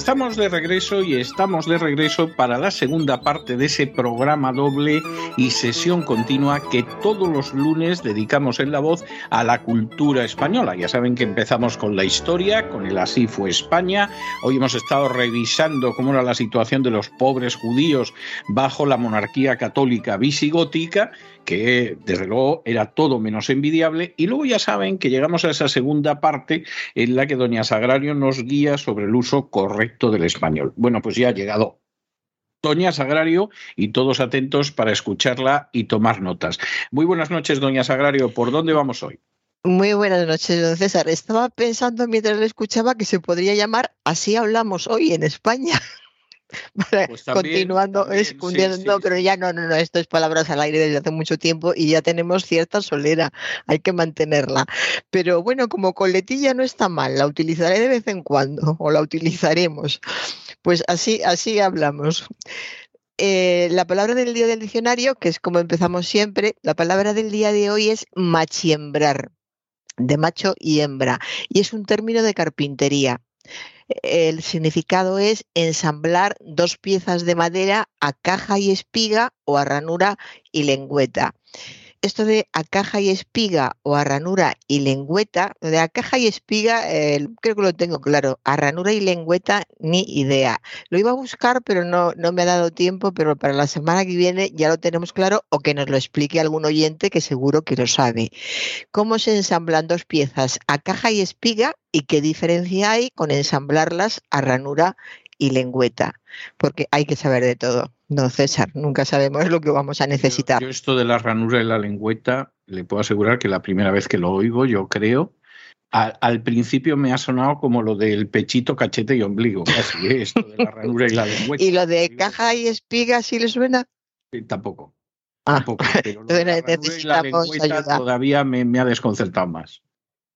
Estamos de regreso y estamos de regreso para la segunda parte de ese programa doble y sesión continua que todos los lunes dedicamos en la voz a la cultura española. Ya saben que empezamos con la historia, con el Así fue España. Hoy hemos estado revisando cómo era la situación de los pobres judíos bajo la monarquía católica visigótica que desde luego era todo menos envidiable. Y luego ya saben que llegamos a esa segunda parte en la que Doña Sagrario nos guía sobre el uso correcto del español. Bueno, pues ya ha llegado Doña Sagrario y todos atentos para escucharla y tomar notas. Muy buenas noches, Doña Sagrario. ¿Por dónde vamos hoy? Muy buenas noches, don César. Estaba pensando mientras le escuchaba que se podría llamar Así hablamos hoy en España. Pues continuando escondiendo, pero ya no, no, no, esto es palabras al aire desde hace mucho tiempo y ya tenemos cierta solera, hay que mantenerla. Pero bueno, como coletilla no está mal, la utilizaré de vez en cuando o la utilizaremos. Pues así, así hablamos. Eh, la palabra del día del diccionario, que es como empezamos siempre, la palabra del día de hoy es machiembrar, de macho y hembra, y es un término de carpintería el significado es ensamblar dos piezas de madera a caja y espiga o a ranura y lengüeta esto de a caja y espiga o a ranura y lengüeta, de a caja y espiga creo que lo tengo claro, a ranura y lengüeta ni idea. Lo iba a buscar pero no, no me ha dado tiempo, pero para la semana que viene ya lo tenemos claro o que nos lo explique algún oyente que seguro que lo sabe. ¿Cómo se ensamblan dos piezas a caja y espiga y qué diferencia hay con ensamblarlas a ranura y lengüeta? Porque hay que saber de todo. No, César, nunca sabemos lo que vamos a necesitar. Yo, esto de la ranura y la lengüeta, le puedo asegurar que la primera vez que lo oigo, yo creo, al principio me ha sonado como lo del pechito, cachete y ombligo. Así esto de la ranura y la lengüeta. ¿Y lo de caja y espiga sí le suena? tampoco. Ah, tampoco. Pero lo de la la lengüeta todavía me ha desconcertado más.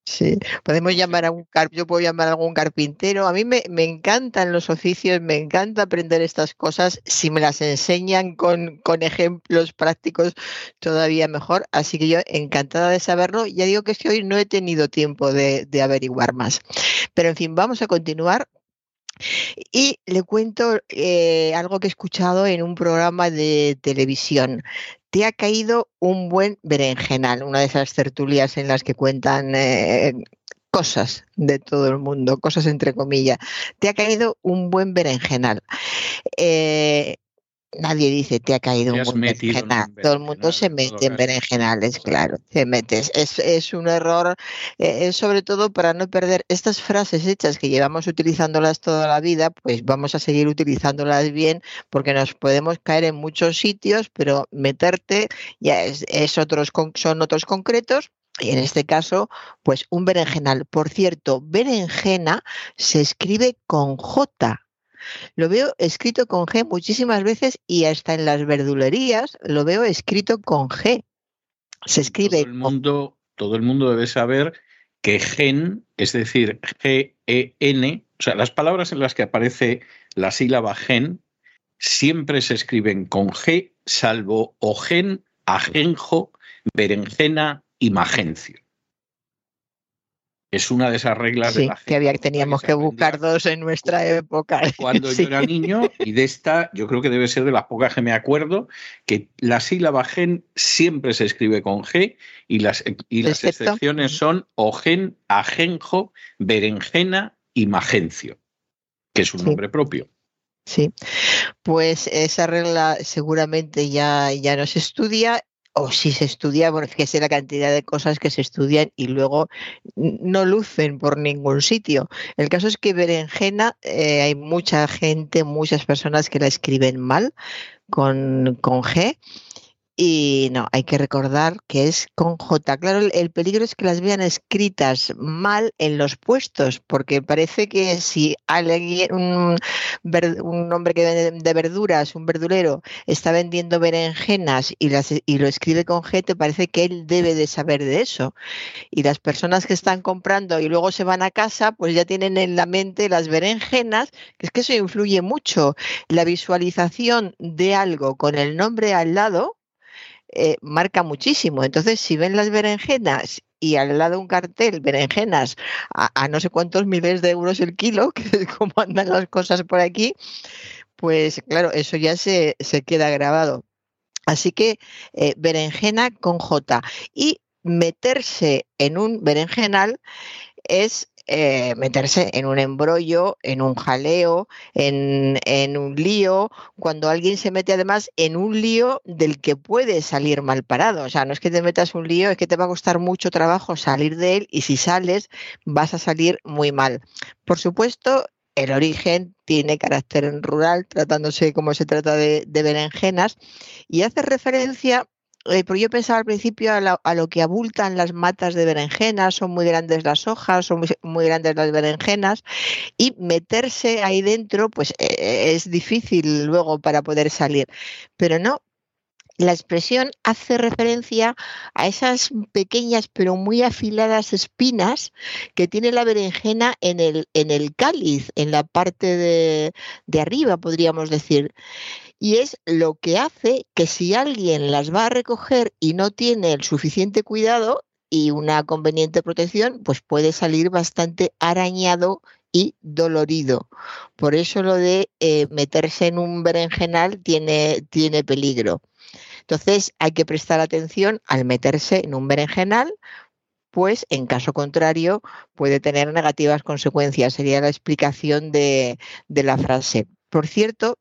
Sí, podemos llamar a un car yo puedo llamar a algún carpintero. A mí me, me, encantan los oficios, me encanta aprender estas cosas. Si me las enseñan con, con, ejemplos prácticos, todavía mejor. Así que yo encantada de saberlo. Ya digo que es que hoy no he tenido tiempo de, de averiguar más. Pero en fin, vamos a continuar y le cuento eh, algo que he escuchado en un programa de televisión. Te ha caído un buen berenjenal, una de esas tertulias en las que cuentan eh, cosas de todo el mundo, cosas entre comillas. Te ha caído un buen berenjenal. Eh, nadie dice te ha caído un berenjenal. Todo el mundo se mete en berenjenales, claro. Te metes. Es, un error, eh, sobre todo para no perder estas frases hechas que llevamos utilizándolas toda la vida, pues vamos a seguir utilizándolas bien porque nos podemos caer en muchos sitios, pero meterte ya es, es otros, son otros concretos y en este caso, pues un berenjenal. Por cierto, berenjena se escribe con J, lo veo escrito con G muchísimas veces y hasta en las verdulerías lo veo escrito con G. Se escribe. Todo el mundo, todo el mundo debe saber que gen, es decir, G-E-N, o sea, las palabras en las que aparece la sílaba gen, siempre se escriben con G, salvo ogen, ajenjo, berenjena y magencio. Es una de esas reglas de la que había teníamos que, buscar dos en nuestra época. Cuando yo era niño, y de esta yo creo que debe ser de las pocas que me acuerdo, que la sílaba gen siempre se escribe con G y las, y las excepciones son ogen, ajenjo, berenjena y magencio, que es un nombre propio. Sí, pues esa regla seguramente ya, ya no se estudia o si se estudia, bueno, fíjese la cantidad de cosas que se estudian y luego no lucen por ningún sitio. El caso es que berenjena, eh, hay mucha gente, muchas personas que la escriben mal con, con G y no, hay que recordar que es con J. Claro, el, peligro es que las vean escritas mal en los puestos, porque parece que si alguien, un, hombre que vende de verduras, un verdulero, está vendiendo berenjenas y, las, y lo escribe con G, te parece que él debe de saber de eso. Y las personas que están comprando y luego se van a casa, pues ya tienen en la mente las berenjenas, que es que eso influye mucho. La visualización de algo con el nombre al lado, eh, marca muchísimo. Entonces, si ven las berenjenas y al lado un cartel, berenjenas, a, no sé cuántos miles de euros el kilo, que es como andan las cosas por aquí, pues claro, eso ya se, queda grabado. Así que eh, berenjena con J. Y meterse en un berenjenal es eh, meterse en un embrollo, en un jaleo, en, en, un lío, cuando alguien se mete además en un lío del que puede salir mal parado. O sea, no es que te metas un lío, es que te va a costar mucho trabajo salir de él y si sales vas a salir muy mal. Por supuesto, el origen tiene carácter rural, tratándose como se trata de, de berenjenas, y hace referencia eh, pero yo pensaba al principio a, lo que abultan las matas de berenjenas, son muy grandes las hojas, son muy, grandes las berenjenas, y meterse ahí dentro, pues eh, eh, es difícil luego para poder salir. Pero no, la expresión hace referencia a esas pequeñas pero muy afiladas espinas que tiene la berenjena en el, en el cáliz, en la parte de, de arriba, podríamos decir y es lo que hace que si alguien las va a recoger y no tiene el suficiente cuidado y una conveniente protección, pues puede salir bastante arañado y dolorido. Por eso lo de eh, meterse en un berenjenal tiene, tiene peligro. Entonces hay que prestar atención al meterse en un berenjenal, pues en caso contrario puede tener negativas consecuencias. Sería la explicación de, de la frase. Por cierto,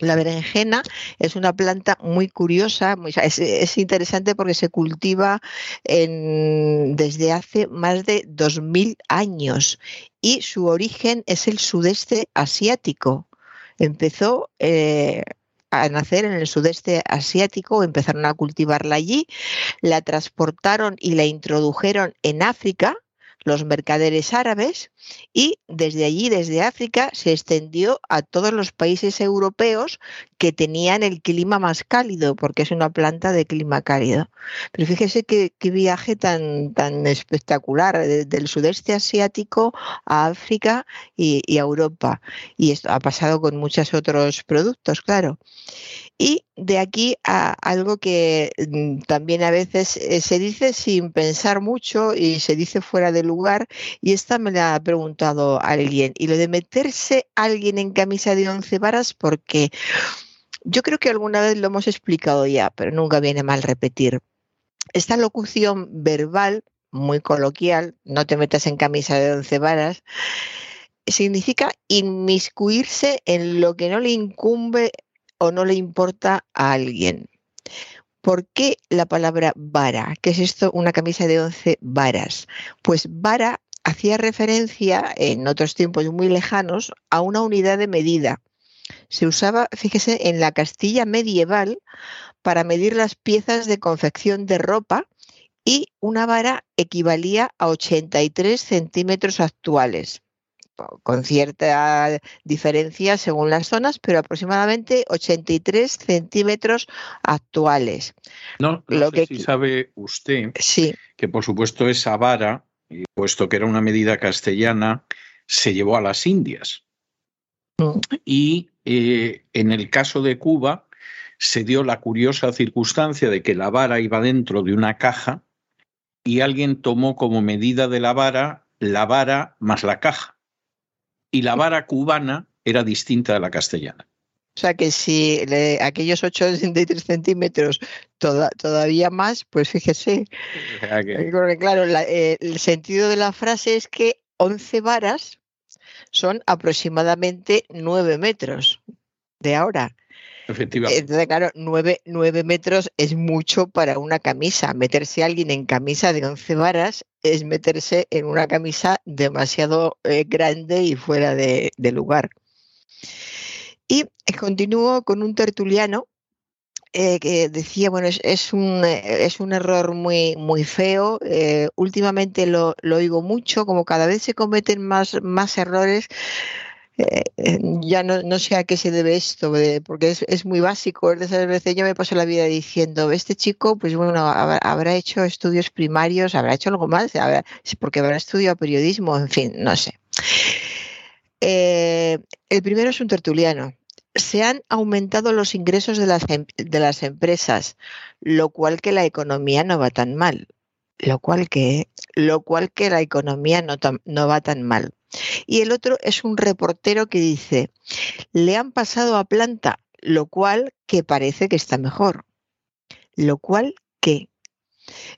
la berenjena es una planta muy curiosa, es, interesante porque se cultiva desde hace más de 2.000 años y su origen es el sudeste asiático. Empezó eh, a nacer en el sudeste asiático, empezaron a cultivarla allí, la transportaron y la introdujeron en África los mercaderes árabes y desde allí, desde África, se extendió a todos los países europeos que tenían el clima más cálido, porque es una planta de clima cálido. Pero fíjese qué, viaje tan, tan espectacular, del sudeste asiático a África y, y a Europa. Y esto ha pasado con muchos otros productos, claro. Y de aquí a algo que mm, también a veces eh, se dice sin pensar mucho y se dice fuera de lugar, y esta me la ha preguntado alguien, y lo de meterse alguien en camisa de once varas, porque yo creo que alguna vez lo hemos explicado ya, pero nunca viene mal repetir. Esta locución verbal, muy coloquial, no te metas en camisa de once varas, significa inmiscuirse en lo que no le incumbe o no le importa a alguien. ¿Por qué la palabra vara? ¿Qué es esto? Una camisa de 11 varas. Pues vara hacía referencia en otros tiempos muy lejanos a una unidad de medida. Se usaba, fíjese, en la Castilla medieval para medir las piezas de confección de ropa y una vara equivalía a 83 centímetros actuales con cierta diferencia según las zonas, pero aproximadamente 83 centímetros actuales. No, Lo sé que... si sabe usted sí. que por supuesto esa vara, puesto que era una medida castellana, se llevó a las Indias. Mm. Y eh, en el caso de Cuba se dio la curiosa circunstancia de que la vara iba dentro de una caja y alguien tomó como medida de la vara la vara más la caja y la vara cubana era distinta de la castellana. O sea que si aquellos 83 centímetros todavía más, pues fíjese. claro, eh, el sentido de la frase es que 11 varas son aproximadamente 9 metros de ahora. Efectivamente. Entonces, claro, 9, metros es mucho para una camisa. Meterse alguien en camisa de 11 varas es meterse en una camisa demasiado eh, grande y fuera de, lugar. Y continúo con un tertuliano eh, que decía, bueno, es, un, eh, es un error muy, muy feo. Eh, últimamente lo, lo, oigo mucho, como cada vez se cometen más, más errores. Ya no, no, sé a qué se debe esto, porque es, es muy básico. Esas veces yo me paso la vida diciendo, este chico, pues bueno, habrá, hecho estudios primarios, habrá hecho algo más, porque habrá estudiado periodismo, en fin, no sé. el primero es un tertuliano, se han aumentado los ingresos de las, em, de las empresas, lo cual que la economía no va tan mal. Lo cual que, lo cual que la economía no, no va tan mal. Y el otro es un reportero que dice, le han pasado a planta, lo cual que parece que está mejor. Lo cual que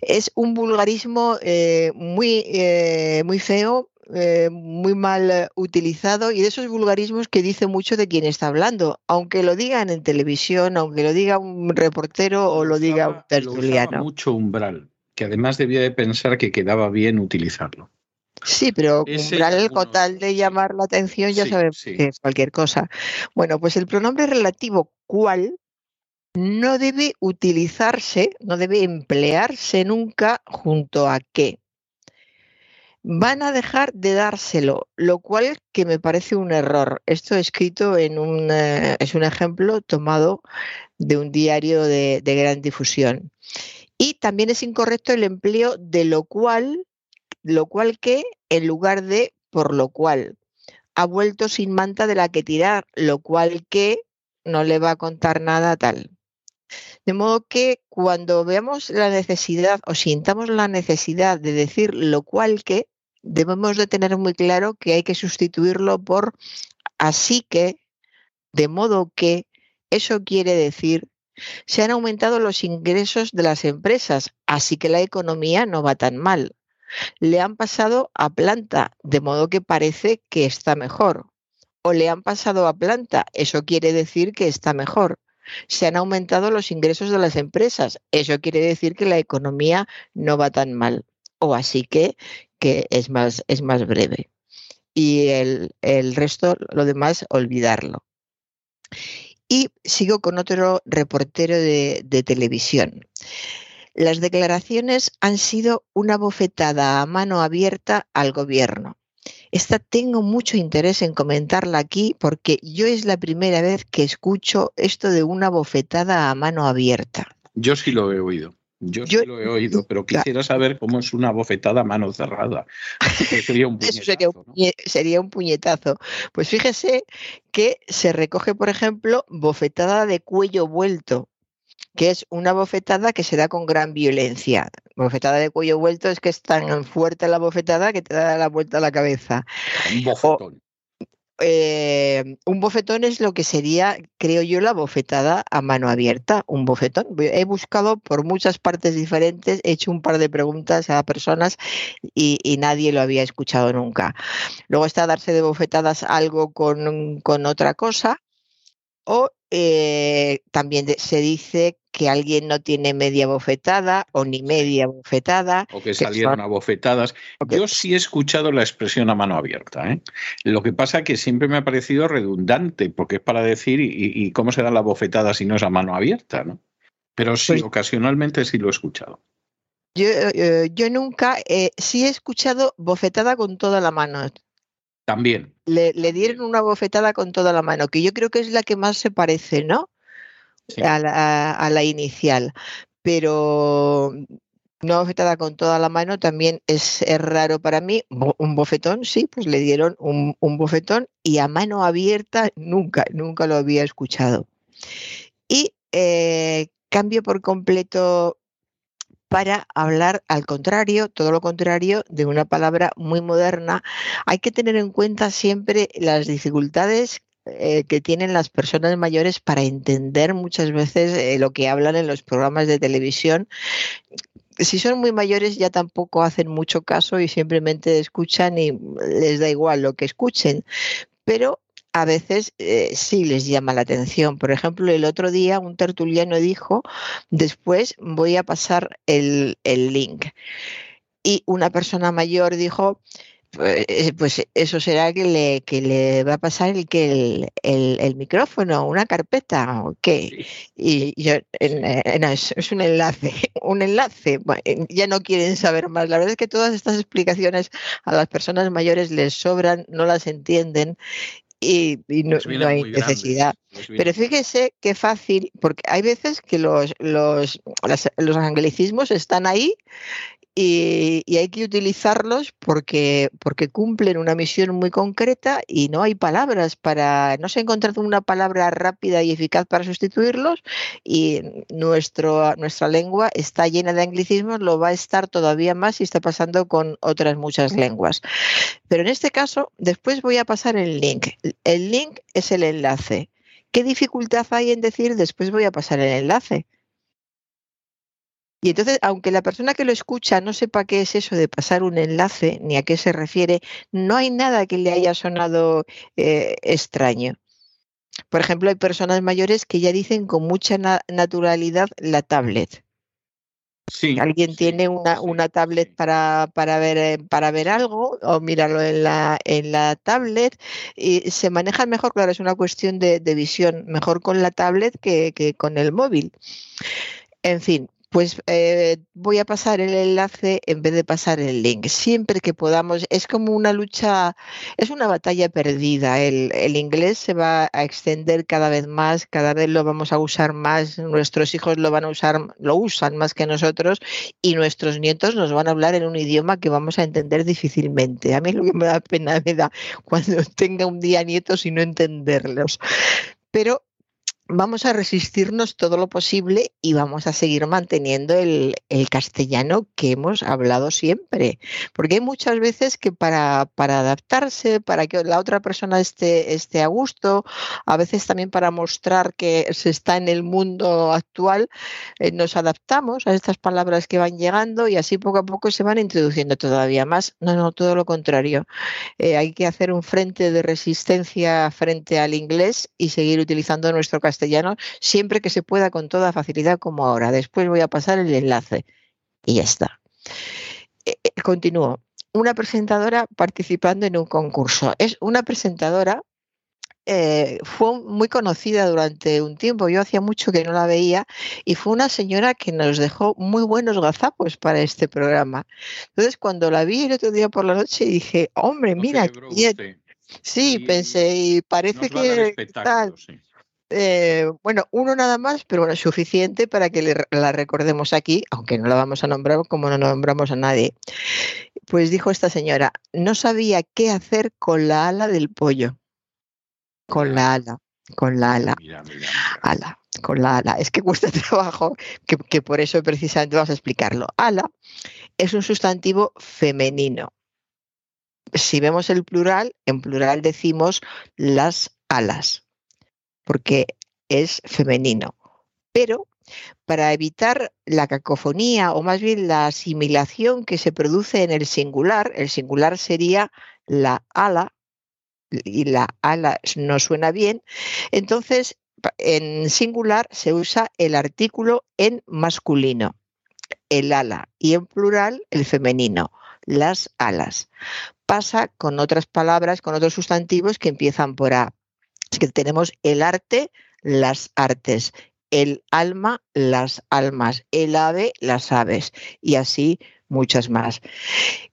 es un vulgarismo eh, muy, eh, muy feo, eh, muy mal utilizado y de esos vulgarismos que dice mucho de quien está hablando, aunque lo digan en televisión, aunque lo diga un reportero o lo diga un tertuliano. mucho umbral, que además debía de pensar que quedaba bien utilizarlo. Sí, pero umbral con tal de llamar la atención ya sabemos que es cualquier cosa. Bueno, pues el pronombre relativo cual no debe utilizarse, no debe emplearse nunca junto a qué van a dejar de dárselo, lo cual que me parece un error. Esto escrito en un, eh, es un ejemplo tomado de un diario de, de, gran difusión. Y también es incorrecto el empleo de lo cual, lo cual que en lugar de por lo cual. Ha vuelto sin manta de la que tirar, lo cual que no le va a contar nada tal. De modo que cuando veamos la necesidad o sintamos la necesidad de decir lo cual que, debemos de tener muy claro que hay que sustituirlo por así que, de modo que, eso quiere decir, se han aumentado los ingresos de las empresas, así que la economía no va tan mal. Le han pasado a planta, de modo que parece que está mejor. O le han pasado a planta, eso quiere decir que está mejor. Se han aumentado los ingresos de las empresas, eso quiere decir que la economía no va tan mal. O así que que es más, es más breve. Y el, resto, lo demás, olvidarlo. Y sigo con otro reportero de, televisión. Las declaraciones han sido una bofetada a mano abierta al gobierno. Esta tengo mucho interés en comentarla aquí porque yo es la primera vez que escucho esto de una bofetada a mano abierta. Yo sí lo he oído. Yo, sí lo he oído, pero quisiera saber cómo es una bofetada a mano cerrada. Sería un puñetazo. sería, un puñetazo. Pues fíjese que se recoge, por ejemplo, bofetada de cuello vuelto, que es una bofetada que se da con gran violencia. Bofetada de cuello vuelto es que es tan fuerte la bofetada que te da la vuelta a la cabeza. Un bofetón. Eh, un bofetón es lo que sería, creo yo, la bofetada a mano abierta, un bofetón. He buscado por muchas partes diferentes, he hecho un par de preguntas a personas y, nadie lo había escuchado nunca. Luego está darse de bofetadas algo con, con otra cosa o eh, también se dice que alguien no tiene media bofetada o ni media bofetada. O que salieron a bofetadas. Yo sí he escuchado la expresión a mano abierta. ¿eh? Lo que pasa es que siempre me ha parecido redundante, porque es para decir, ¿y, cómo se da la bofetada si no es a mano abierta? ¿no? Pero sí, pues ocasionalmente sí lo he escuchado. Yo, eh, yo nunca, sí he escuchado bofetada con toda la mano. También. Le, dieron una bofetada con toda la mano, que yo creo que es la que más se parece, ¿no? A, la, inicial. Pero una bofetada con toda la mano también es, raro para mí. Un bofetón, sí, pues le dieron un, bofetón y a mano abierta nunca, nunca lo había escuchado. Y eh, cambio por completo para hablar al contrario, todo lo contrario, de una palabra muy moderna. Hay que tener en cuenta siempre las dificultades eh, que tienen las personas mayores para entender muchas veces eh, lo que hablan en los programas de televisión. Si son muy mayores ya tampoco hacen mucho caso y simplemente escuchan y les da igual lo que escuchen. Pero a veces eh, sí les llama la atención. Por ejemplo, el otro día un tertuliano dijo, después voy a pasar el, link. Y una persona mayor dijo, pues, pues, eso será que le, que le va a pasar el que el, el, micrófono, una carpeta o qué. Y yo, no, es, es, un enlace, un enlace. ya no quieren saber más. La verdad es que todas estas explicaciones a las personas mayores les sobran, no las entienden y, no, hay necesidad. Pero fíjese qué fácil, porque hay veces que los, los, los anglicismos están ahí y, hay que utilizarlos porque, porque cumplen una misión muy concreta y no hay palabras para, no se ha encontrado una palabra rápida y eficaz para sustituirlos y nuestro, nuestra lengua está llena de anglicismos, lo va a estar todavía más y está pasando con otras muchas lenguas. Pero en este caso, después voy a pasar el link. El link es el enlace. ¿Qué dificultad hay en decir después voy a pasar el enlace? Y entonces, aunque la persona que lo escucha no sepa qué es eso de pasar un enlace ni a qué se refiere, no hay nada que le haya sonado eh, extraño. Por ejemplo, hay personas mayores que ya dicen con mucha naturalidad la tablet. Sí, Alguien tiene una, una tablet para, para, ver, eh, para ver algo o míralo en la, en la tablet y se maneja mejor, claro, es una cuestión de, de visión, mejor con la tablet que, que con el móvil. En fin, pues eh, voy a pasar el enlace en vez de pasar el link. Siempre que podamos, es como una lucha, es una batalla perdida. El, el, inglés se va a extender cada vez más, cada vez lo vamos a usar más, nuestros hijos lo van a usar, lo usan más que nosotros y nuestros nietos nos van a hablar en un idioma que vamos a entender difícilmente. A mí lo que me da pena me da cuando tenga un día nietos y no entenderlos. Pero vamos a resistirnos todo lo posible y vamos a seguir manteniendo el, castellano que hemos hablado siempre. Porque hay muchas veces que para, para, adaptarse, para que la otra persona esté, esté a gusto, a veces también para mostrar que se está en el mundo actual, eh, nos adaptamos a estas palabras que van llegando y así poco a poco se van introduciendo todavía más. No, no, todo lo contrario. Eh, hay que hacer un frente de resistencia frente al inglés y seguir utilizando nuestro castellano castellano siempre que se pueda con toda facilidad como ahora. Después voy a pasar el enlace y ya está. Eh, eh, continúo. Una presentadora participando en un concurso. Es una presentadora eh, fue muy conocida durante un tiempo. Yo hacía mucho que no la veía y fue una señora que nos dejó muy buenos gazapos para este programa. Entonces, cuando la vi el otro día por la noche, dije, hombre, mira, sí, pensé, y parece que tal. Eh, bueno, uno nada más, pero bueno, suficiente para que la recordemos aquí, aunque no la vamos a nombrar como no nombramos a nadie. Pues dijo esta señora, no sabía qué hacer con la ala del pollo. Con la ala, con la ala. Ala, con la ala. Es que cuesta trabajo, que, que por eso precisamente vamos a explicarlo. Ala es un sustantivo femenino. Si vemos el plural, en plural decimos las alas porque es femenino. Pero para evitar la cacofonía o más bien la asimilación que se produce en el singular, el singular sería la ala y la ala no suena bien, entonces en singular se usa el artículo en masculino, el ala, y en plural el femenino, las alas. Pasa con otras palabras, con otros sustantivos que empiezan por A que tenemos el arte, las artes, el alma, las almas, el ave, las aves y así muchas más.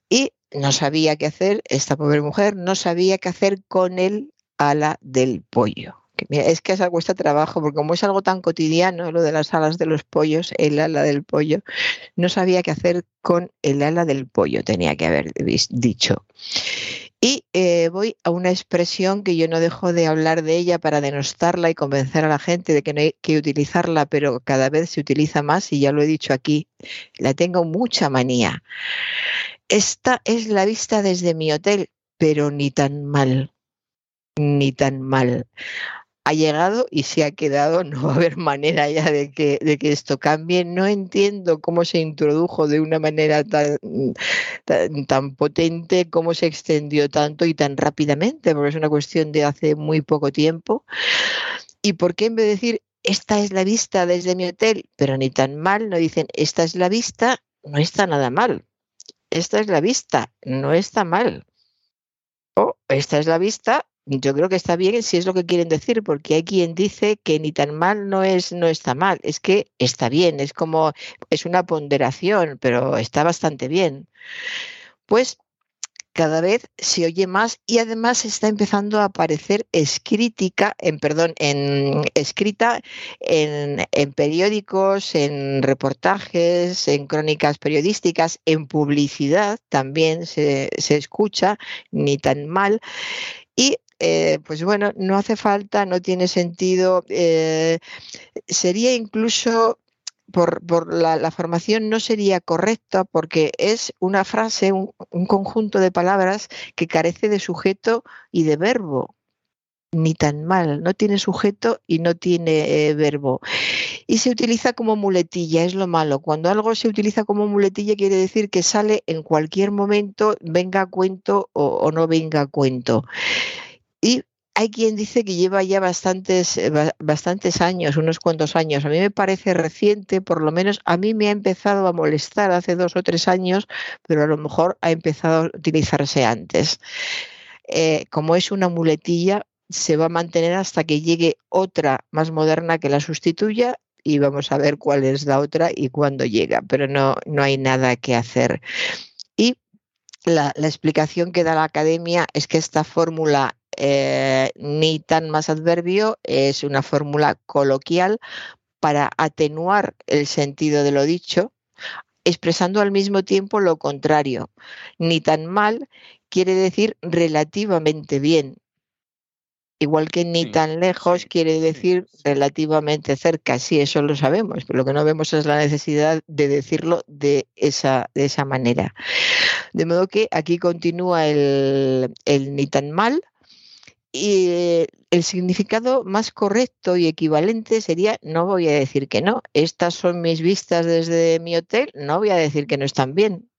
Y no sabía qué hacer, esta pobre mujer no sabía qué hacer con el ala del pollo. es que esa cuesta trabajo, porque como es algo tan cotidiano, lo de las alas de los pollos, el ala del pollo, no sabía qué hacer con el ala del pollo, tenía que haber dicho. Y eh, voy a una expresión que yo no dejo de hablar de ella para denostarla y convencer a la gente de que no hay que utilizarla, pero cada vez se utiliza más y ya lo he dicho aquí, la tengo mucha manía. Esta es la vista desde mi hotel, pero ni tan mal, ni tan mal ha llegado y se ha quedado, no va a haber manera ya de que, de que esto cambie. No entiendo cómo se introdujo de una manera tan, tan, potente, cómo se extendió tanto y tan rápidamente, porque es una cuestión de hace muy poco tiempo. ¿Y por qué en vez de decir, esta es la vista desde mi hotel, pero ni tan mal, no dicen, esta es la vista, no está nada mal. Esta es la vista, no está mal. esta es la vista. Yo creo que está bien si es lo que quieren decir, porque hay quien dice que ni tan mal no es, no está mal, es que está bien, es como, es una ponderación, pero está bastante bien. Pues cada vez se oye más y además está empezando a aparecer escrita, en perdón, en escrita en, periódicos, en reportajes, en crónicas periodísticas, en publicidad también se, escucha, ni tan mal. Y eh, pues bueno, no hace falta, no tiene sentido. Eh, sería incluso por, la, formación no sería correcta porque es una frase, un, conjunto de palabras que carece de sujeto y de verbo. Ni tan mal, no tiene sujeto y no tiene eh, verbo. Y se utiliza como muletilla, es lo malo. Cuando algo se utiliza como muletilla quiere decir que sale en cualquier momento, venga a cuento o, o no venga a cuento. Y hay quien dice que lleva ya bastantes, eh, bastantes años, unos cuantos años. A mí me parece reciente, por lo menos a mí me ha empezado a molestar hace dos o tres años, pero a lo mejor ha empezado a utilizarse antes. Eh, como es una muletilla, se va a mantener hasta que llegue otra más moderna que la sustituya y vamos a ver cuál es la otra y cuándo llega, pero no, no hay nada que hacer. La explicación que da la academia es que esta fórmula eh, ni tan más adverbio, es una fórmula coloquial para atenuar el sentido de lo dicho, expresando al mismo tiempo lo contrario. Ni tan mal quiere decir relativamente bien. Igual que ni tan lejos quiere decir relativamente cerca. Sí, eso lo sabemos, pero lo que no vemos es la necesidad de decirlo de esa, de esa manera. De modo que aquí continúa el, el ni tan mal, y eh, el significado más correcto y equivalente sería, no voy a decir que no, estas son mis vistas desde mi hotel, no voy a decir que no están bien.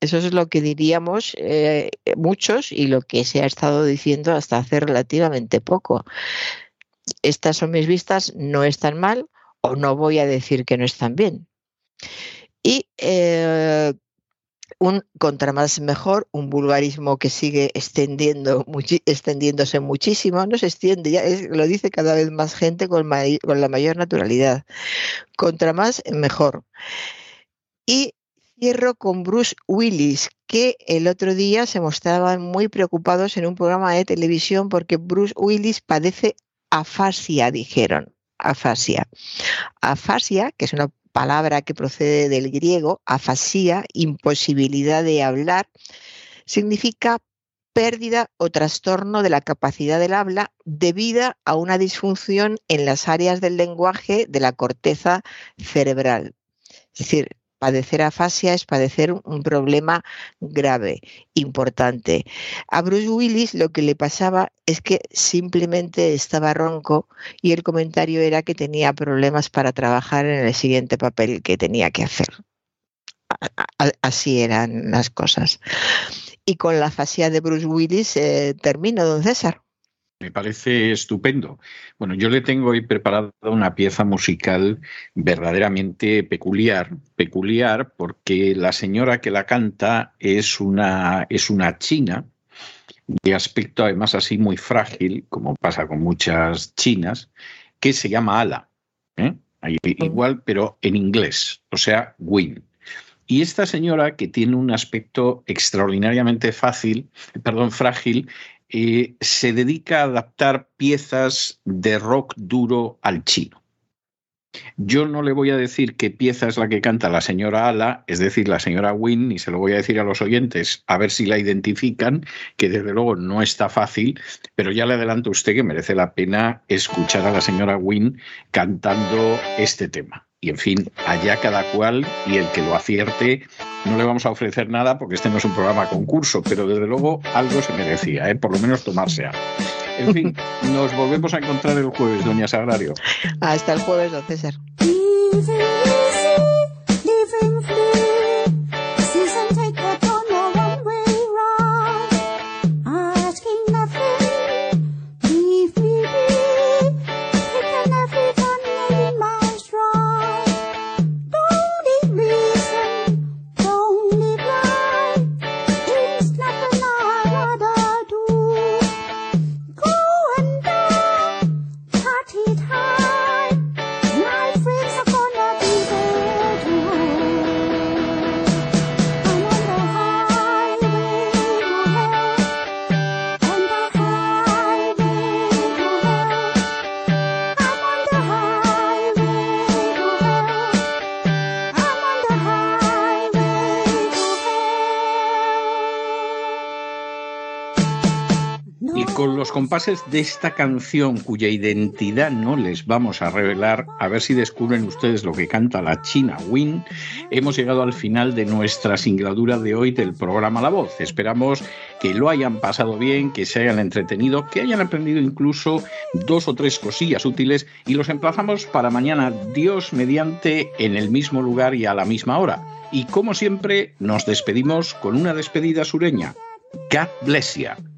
Eso es lo que diríamos eh, muchos y lo que se ha estado diciendo hasta hace relativamente poco. Estas son mis vistas, no están mal o no voy a decir que no están bien. Y eh, un contra más mejor, un vulgarismo que sigue extendiendo, extendiéndose muchísimo, no se extiende, ya lo dice cada vez más gente con, con la mayor naturalidad. Contra más mejor. Y cierro con Bruce Willis, que el otro día se mostraban muy preocupados en un programa de televisión porque Bruce Willis padece afasia, dijeron. Afasia. Afasia, que es una palabra que procede del griego, afasía, imposibilidad de hablar, significa pérdida o trastorno de la capacidad del habla debida a una disfunción en las áreas del lenguaje de la corteza cerebral. Es decir, padecer afasia es padecer un problema grave, importante. A Bruce Willis lo que le pasaba es que simplemente estaba ronco y el comentario era que tenía problemas para trabajar en el siguiente papel que tenía que hacer. Así eran las cosas. Y con la afasia de Bruce Willis eh, termino, don César. Me parece estupendo. Bueno, yo le tengo hoy preparada una pieza musical verdaderamente peculiar, peculiar porque la señora que la canta es una, es una china de aspecto además así muy frágil, como pasa con muchas chinas, que se llama Ala. ¿eh? Igual, pero en inglés, o sea, Win. Y esta señora, que tiene un aspecto extraordinariamente fácil, perdón, frágil, eh, se dedica a adaptar piezas de rock duro al chino. Yo no le voy a decir qué pieza es la que canta la señora Ala, es decir, la señora Wynne, y se lo voy a decir a los oyentes a ver si la identifican, que desde luego no está fácil, pero ya le adelanto a usted que merece la pena escuchar a la señora Wynne cantando este tema. Y en fin, allá cada cual y el que lo acierte, no le vamos a ofrecer nada porque este no es un programa concurso, pero desde luego algo se merecía, ¿eh? por lo menos tomarse algo. En fin, nos volvemos a encontrar el jueves, doña Sagrario. Hasta el jueves, don César. Compases de esta canción cuya identidad no les vamos a revelar, a ver si descubren ustedes lo que canta la China Win, hemos llegado al final de nuestra singladura de hoy del programa La Voz. Esperamos que lo hayan pasado bien, que se hayan entretenido, que hayan aprendido incluso dos o tres cosillas útiles y los emplazamos para mañana, Dios mediante, en el mismo lugar y a la misma hora. Y como siempre, nos despedimos con una despedida sureña. God bless you.